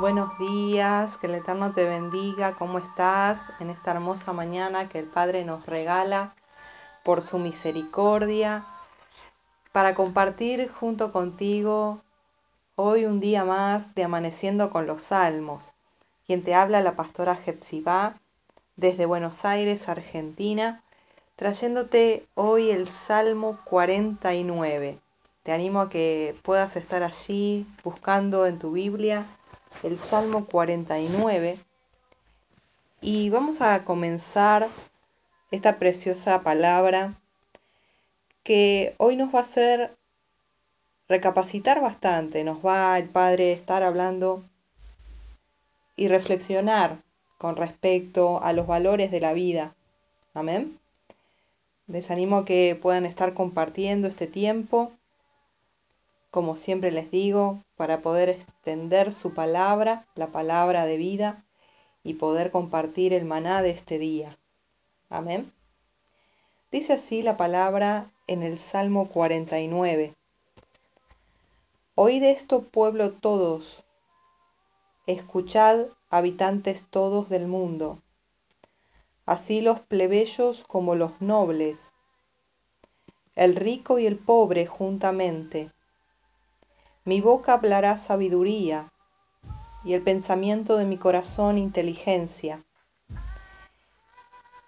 Buenos días, que el Eterno te bendiga, ¿cómo estás en esta hermosa mañana que el Padre nos regala por su misericordia para compartir junto contigo hoy un día más de Amaneciendo con los Salmos? Quien te habla la pastora Jepsibá desde Buenos Aires, Argentina, trayéndote hoy el Salmo 49. Te animo a que puedas estar allí buscando en tu Biblia el Salmo 49 y vamos a comenzar esta preciosa palabra que hoy nos va a hacer recapacitar bastante, nos va el Padre estar hablando y reflexionar con respecto a los valores de la vida. Amén. Les animo a que puedan estar compartiendo este tiempo como siempre les digo, para poder extender su palabra, la palabra de vida, y poder compartir el maná de este día. Amén. Dice así la palabra en el Salmo 49. Oíd esto, pueblo todos, escuchad, habitantes todos del mundo, así los plebeyos como los nobles, el rico y el pobre juntamente mi boca hablará sabiduría, y el pensamiento de mi corazón inteligencia.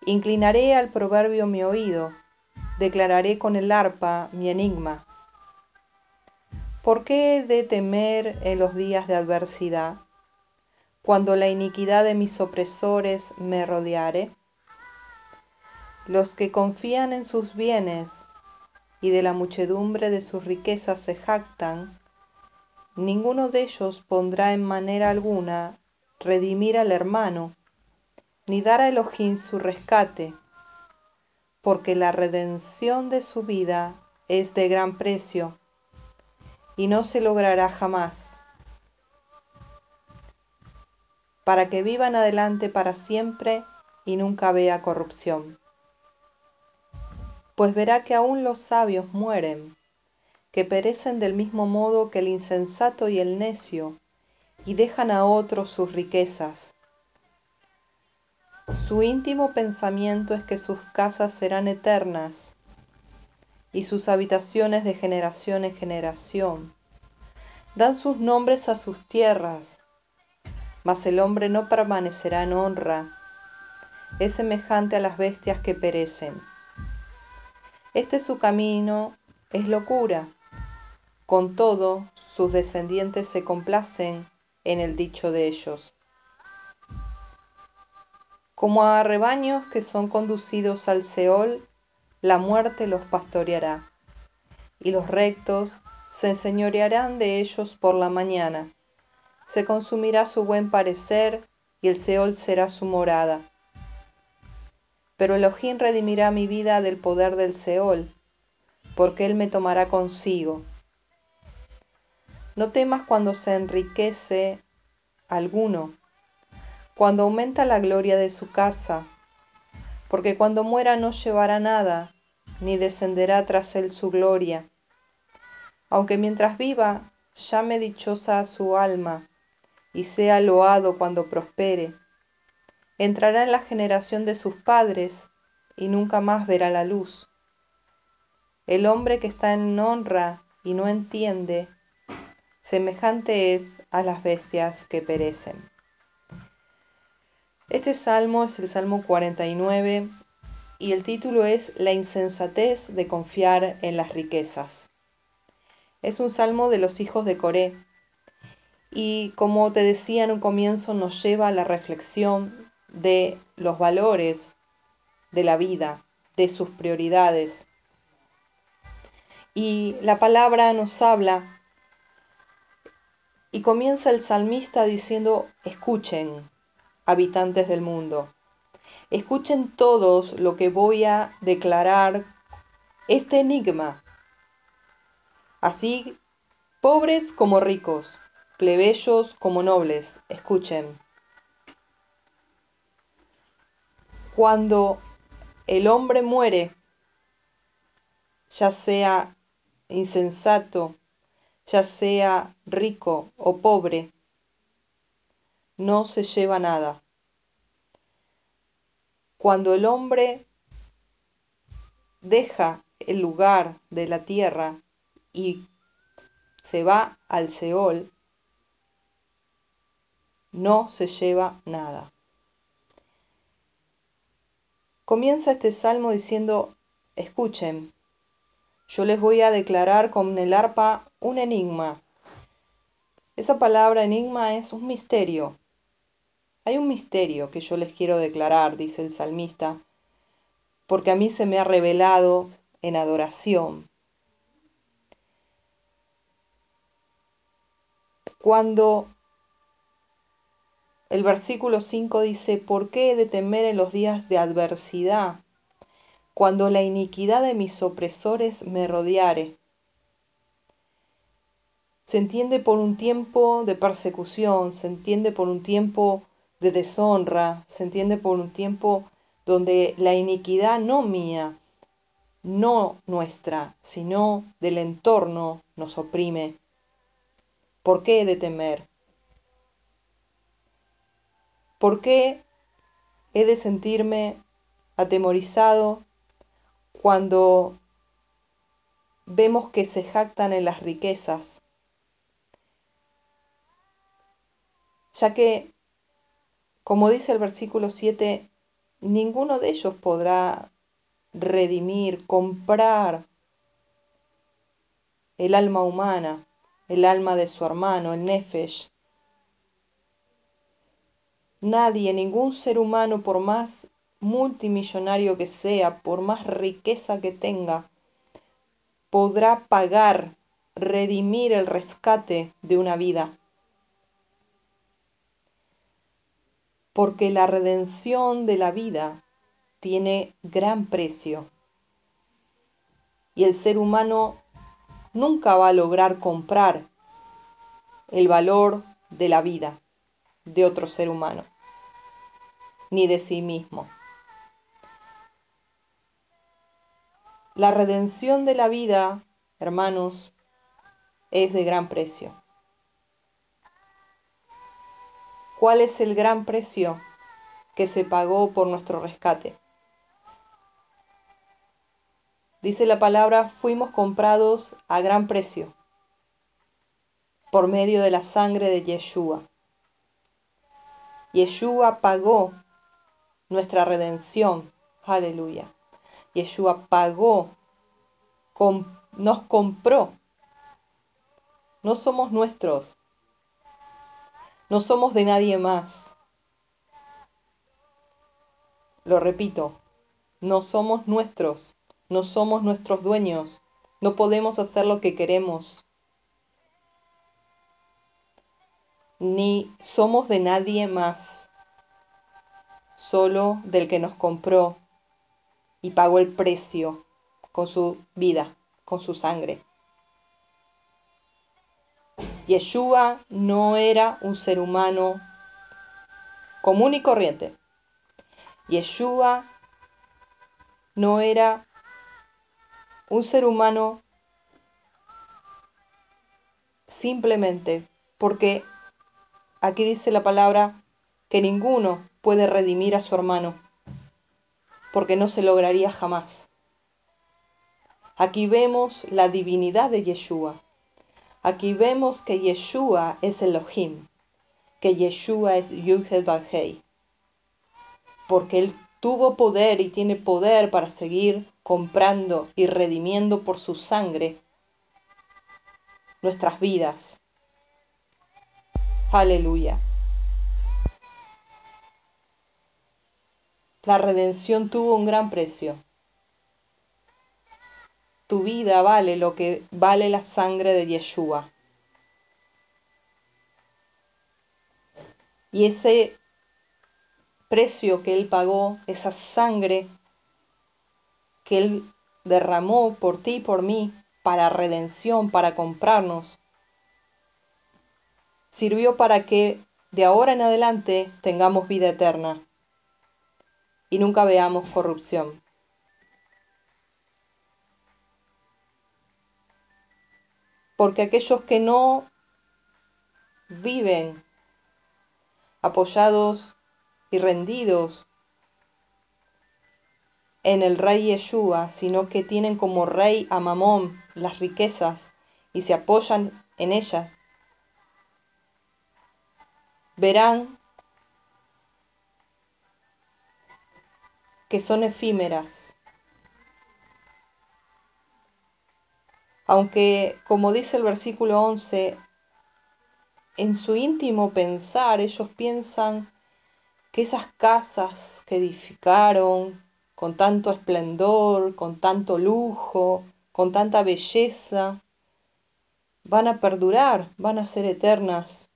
Inclinaré al proverbio mi oído, declararé con el arpa mi enigma. ¿Por qué he de temer en los días de adversidad, cuando la iniquidad de mis opresores me rodeare? Los que confían en sus bienes y de la muchedumbre de sus riquezas se jactan, ninguno de ellos pondrá en manera alguna redimir al hermano, ni dar a Elohim su rescate, porque la redención de su vida es de gran precio y no se logrará jamás, para que vivan adelante para siempre y nunca vea corrupción. Pues verá que aún los sabios mueren que perecen del mismo modo que el insensato y el necio, y dejan a otros sus riquezas. Su íntimo pensamiento es que sus casas serán eternas y sus habitaciones de generación en generación. Dan sus nombres a sus tierras, mas el hombre no permanecerá en honra. Es semejante a las bestias que perecen. Este su camino es locura con todo, sus descendientes se complacen en el dicho de ellos. Como a rebaños que son conducidos al Seol, la muerte los pastoreará, y los rectos se enseñorearán de ellos por la mañana. Se consumirá su buen parecer, y el Seol será su morada. Pero Elohim redimirá mi vida del poder del Seol, porque él me tomará consigo no temas cuando se enriquece alguno, cuando aumenta la gloria de su casa, porque cuando muera no llevará nada, ni descenderá tras él su gloria. Aunque mientras viva llame dichosa su alma, y sea loado cuando prospere, entrará en la generación de sus padres, y nunca más verá la luz. El hombre que está en honra y no entiende, semejante es a las bestias que perecen. Este salmo es el Salmo 49 y el título es La insensatez de confiar en las riquezas. Es un salmo de los hijos de Coré y como te decía en un comienzo nos lleva a la reflexión de los valores de la vida, de sus prioridades. Y la palabra nos habla comienza el salmista diciendo, escuchen, habitantes del mundo, escuchen todos lo que voy a declarar este enigma. Así, pobres como ricos, plebeyos como nobles, escuchen. Cuando el hombre muere, ya sea insensato, ya sea rico o pobre, no se lleva nada. Cuando el hombre deja el lugar de la tierra y se va al Seol, no se lleva nada. Comienza este salmo diciendo, escuchen, yo les voy a declarar con el arpa un enigma. Esa palabra enigma es un misterio. Hay un misterio que yo les quiero declarar, dice el salmista, porque a mí se me ha revelado en adoración. Cuando el versículo 5 dice, ¿por qué he de temer en los días de adversidad? Cuando la iniquidad de mis opresores me rodeare. Se entiende por un tiempo de persecución, se entiende por un tiempo de deshonra, se entiende por un tiempo donde la iniquidad no mía, no nuestra, sino del entorno nos oprime. ¿Por qué he de temer? ¿Por qué he de sentirme atemorizado cuando vemos que se jactan en las riquezas? Ya que, como dice el versículo 7, ninguno de ellos podrá redimir, comprar el alma humana, el alma de su hermano, el Nefesh. Nadie, ningún ser humano, por más multimillonario que sea, por más riqueza que tenga, podrá pagar, redimir el rescate de una vida. Porque la redención de la vida tiene gran precio. Y el ser humano nunca va a lograr comprar el valor de la vida de otro ser humano, ni de sí mismo. La redención de la vida, hermanos, es de gran precio. ¿Cuál es el gran precio que se pagó por nuestro rescate? Dice la palabra, fuimos comprados a gran precio por medio de la sangre de Yeshua. Yeshua pagó nuestra redención. Aleluya. Yeshua pagó, nos compró. No somos nuestros. No somos de nadie más. Lo repito, no somos nuestros. No somos nuestros dueños. No podemos hacer lo que queremos. Ni somos de nadie más. Solo del que nos compró y pagó el precio con su vida, con su sangre. Yeshua no era un ser humano común y corriente. Yeshua no era un ser humano simplemente porque aquí dice la palabra que ninguno puede redimir a su hermano, porque no se lograría jamás. Aquí vemos la divinidad de Yeshua. Aquí vemos que Yeshua es Elohim, que Yeshua es Yuhed Hei, porque él tuvo poder y tiene poder para seguir comprando y redimiendo por su sangre nuestras vidas. Aleluya. La redención tuvo un gran precio. Tu vida vale lo que vale la sangre de Yeshua. Y ese precio que Él pagó, esa sangre que Él derramó por ti y por mí para redención, para comprarnos, sirvió para que de ahora en adelante tengamos vida eterna y nunca veamos corrupción. Porque aquellos que no viven apoyados y rendidos en el rey Yeshua, sino que tienen como rey a Mamón las riquezas y se apoyan en ellas, verán que son efímeras. Aunque, como dice el versículo 11, en su íntimo pensar ellos piensan que esas casas que edificaron con tanto esplendor, con tanto lujo, con tanta belleza, van a perdurar, van a ser eternas.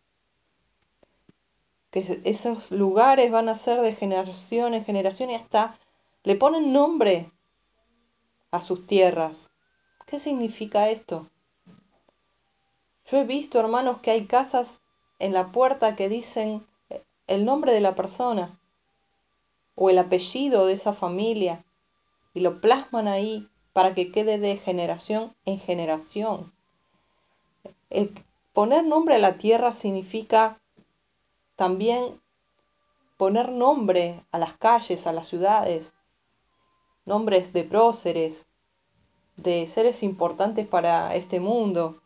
Que esos lugares van a ser de generación en generación y hasta le ponen nombre a sus tierras. ¿Qué significa esto? Yo he visto, hermanos, que hay casas en la puerta que dicen el nombre de la persona o el apellido de esa familia y lo plasman ahí para que quede de generación en generación. El poner nombre a la tierra significa también poner nombre a las calles, a las ciudades, nombres de próceres, de seres importantes para este mundo.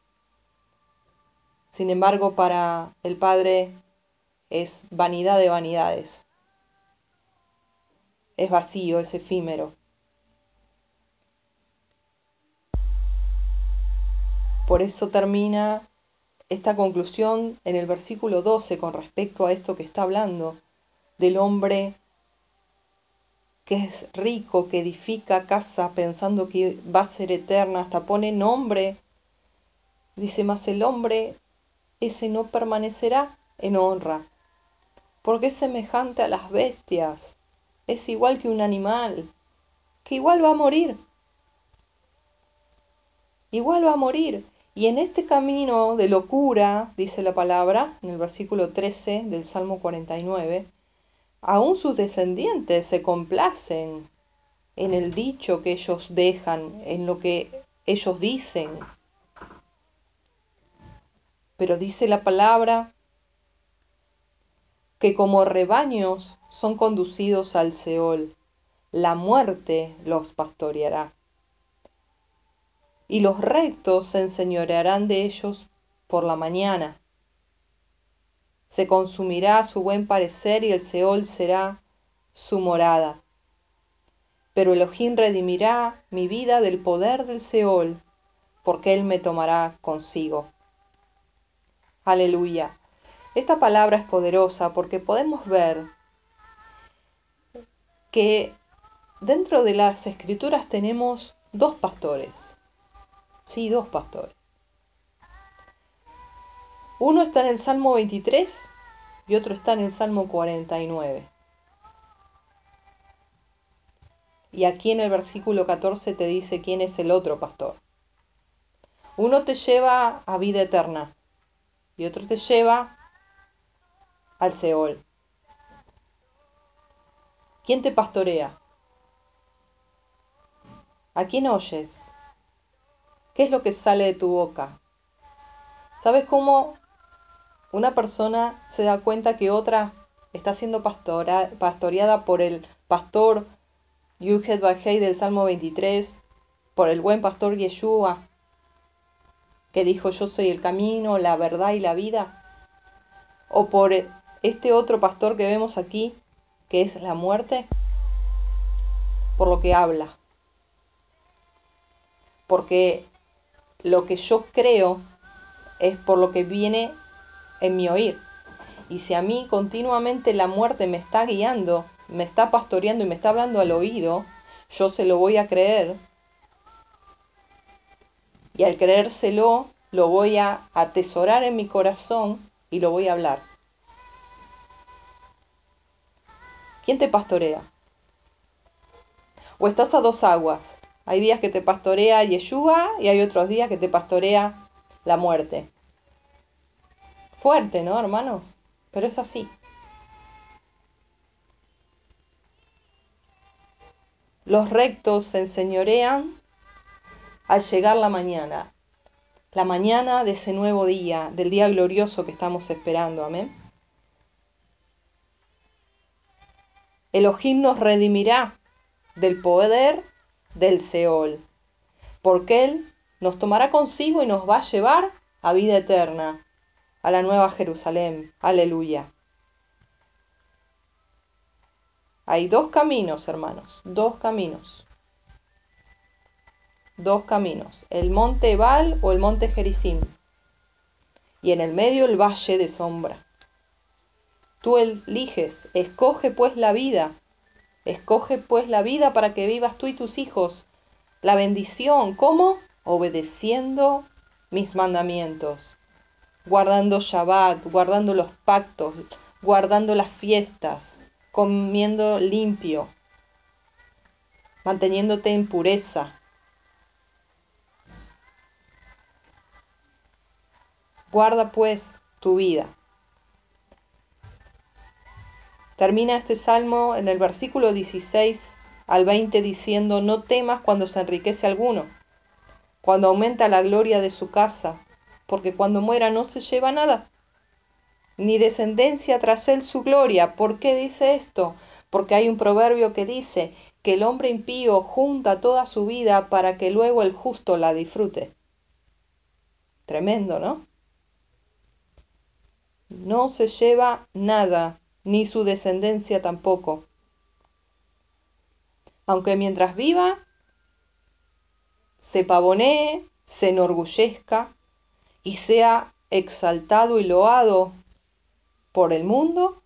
Sin embargo, para el Padre es vanidad de vanidades. Es vacío, es efímero. Por eso termina esta conclusión en el versículo 12 con respecto a esto que está hablando del hombre que es rico, que edifica casa pensando que va a ser eterna, hasta pone nombre. Dice más el hombre, ese no permanecerá en honra, porque es semejante a las bestias, es igual que un animal, que igual va a morir. Igual va a morir. Y en este camino de locura, dice la palabra, en el versículo 13 del Salmo 49, aún sus descendientes se complacen en el dicho que ellos dejan, en lo que ellos dicen. Pero dice la palabra que como rebaños son conducidos al Seol, la muerte los pastoreará. Y los rectos se enseñorearán de ellos por la mañana se consumirá su buen parecer y el Seol será su morada. Pero Elohim redimirá mi vida del poder del Seol, porque Él me tomará consigo. Aleluya. Esta palabra es poderosa porque podemos ver que dentro de las escrituras tenemos dos pastores. Sí, dos pastores. Uno está en el Salmo 23 y otro está en el Salmo 49. Y aquí en el versículo 14 te dice quién es el otro pastor. Uno te lleva a vida eterna y otro te lleva al Seol. ¿Quién te pastorea? ¿A quién oyes? ¿Qué es lo que sale de tu boca? ¿Sabes cómo una persona se da cuenta que otra está siendo pastoreada por el pastor Yuhet Bajei del Salmo 23, por el buen pastor Yeshua, que dijo yo soy el camino, la verdad y la vida, o por este otro pastor que vemos aquí, que es la muerte, por lo que habla. Porque lo que yo creo es por lo que viene en mi oír. Y si a mí continuamente la muerte me está guiando, me está pastoreando y me está hablando al oído, yo se lo voy a creer. Y al creérselo, lo voy a atesorar en mi corazón y lo voy a hablar. ¿Quién te pastorea? O estás a dos aguas. Hay días que te pastorea Yeshua y hay otros días que te pastorea la muerte. Fuerte, ¿no, hermanos? Pero es así. Los rectos se enseñorean al llegar la mañana, la mañana de ese nuevo día, del día glorioso que estamos esperando, amén. Elohim nos redimirá del poder del Seol, porque Él nos tomará consigo y nos va a llevar a vida eterna, a la nueva Jerusalén. Aleluya. Hay dos caminos, hermanos, dos caminos. Dos caminos, el monte Ebal o el monte Gerizim. Y en el medio el valle de sombra. Tú eliges, escoge pues la vida. Escoge pues la vida para que vivas tú y tus hijos. La bendición, ¿cómo? Obedeciendo mis mandamientos, guardando Shabbat, guardando los pactos, guardando las fiestas, comiendo limpio, manteniéndote en pureza. Guarda pues tu vida. Termina este salmo en el versículo 16 al 20 diciendo, no temas cuando se enriquece alguno, cuando aumenta la gloria de su casa, porque cuando muera no se lleva nada ni descendencia tras él su gloria. ¿Por qué dice esto? Porque hay un proverbio que dice que el hombre impío junta toda su vida para que luego el justo la disfrute. Tremendo, ¿no? No se lleva nada, ni su descendencia tampoco. Aunque mientras viva, se pavonee, se enorgullezca y sea exaltado y loado por el mundo,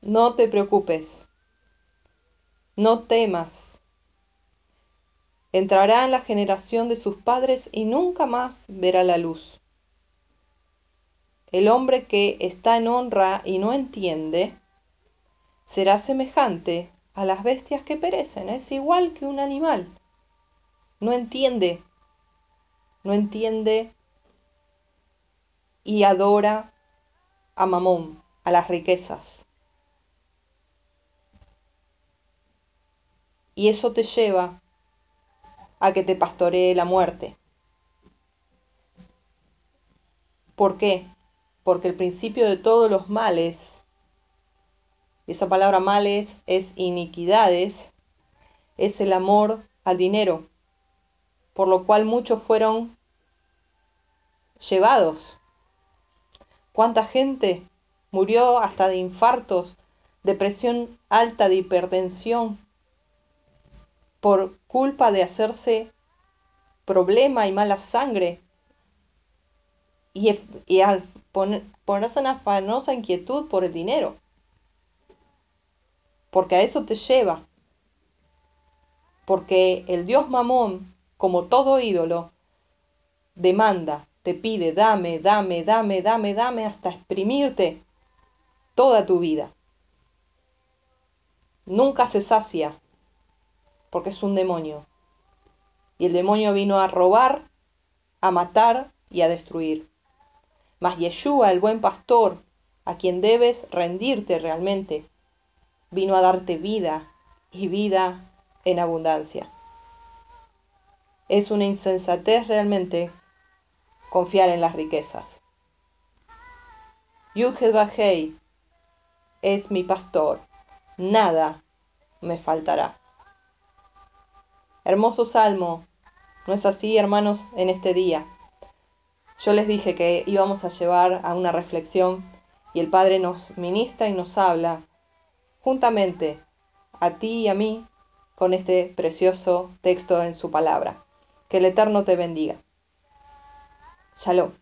no te preocupes, no temas. Entrará en la generación de sus padres y nunca más verá la luz. El hombre que está en honra y no entiende, será semejante a las bestias que perecen, es igual que un animal. No entiende, no entiende y adora a Mamón, a las riquezas. Y eso te lleva a que te pastoree la muerte. ¿Por qué? Porque el principio de todos los males, esa palabra males es iniquidades, es el amor al dinero, por lo cual muchos fueron llevados ¿Cuánta gente murió hasta de infartos, depresión alta, de hipertensión, por culpa de hacerse problema y mala sangre? Y, y a ponerse en afanosa inquietud por el dinero. Porque a eso te lleva. Porque el Dios Mamón, como todo ídolo, demanda te pide, dame, dame, dame, dame, dame, hasta exprimirte toda tu vida. Nunca se sacia, porque es un demonio. Y el demonio vino a robar, a matar y a destruir. Mas Yeshua, el buen pastor, a quien debes rendirte realmente, vino a darte vida y vida en abundancia. Es una insensatez realmente confiar en las riquezas. Yuged Bajei es mi pastor, nada me faltará. Hermoso salmo, ¿no es así, hermanos, en este día? Yo les dije que íbamos a llevar a una reflexión y el Padre nos ministra y nos habla juntamente a ti y a mí con este precioso texto en su palabra. Que el Eterno te bendiga. Shalom.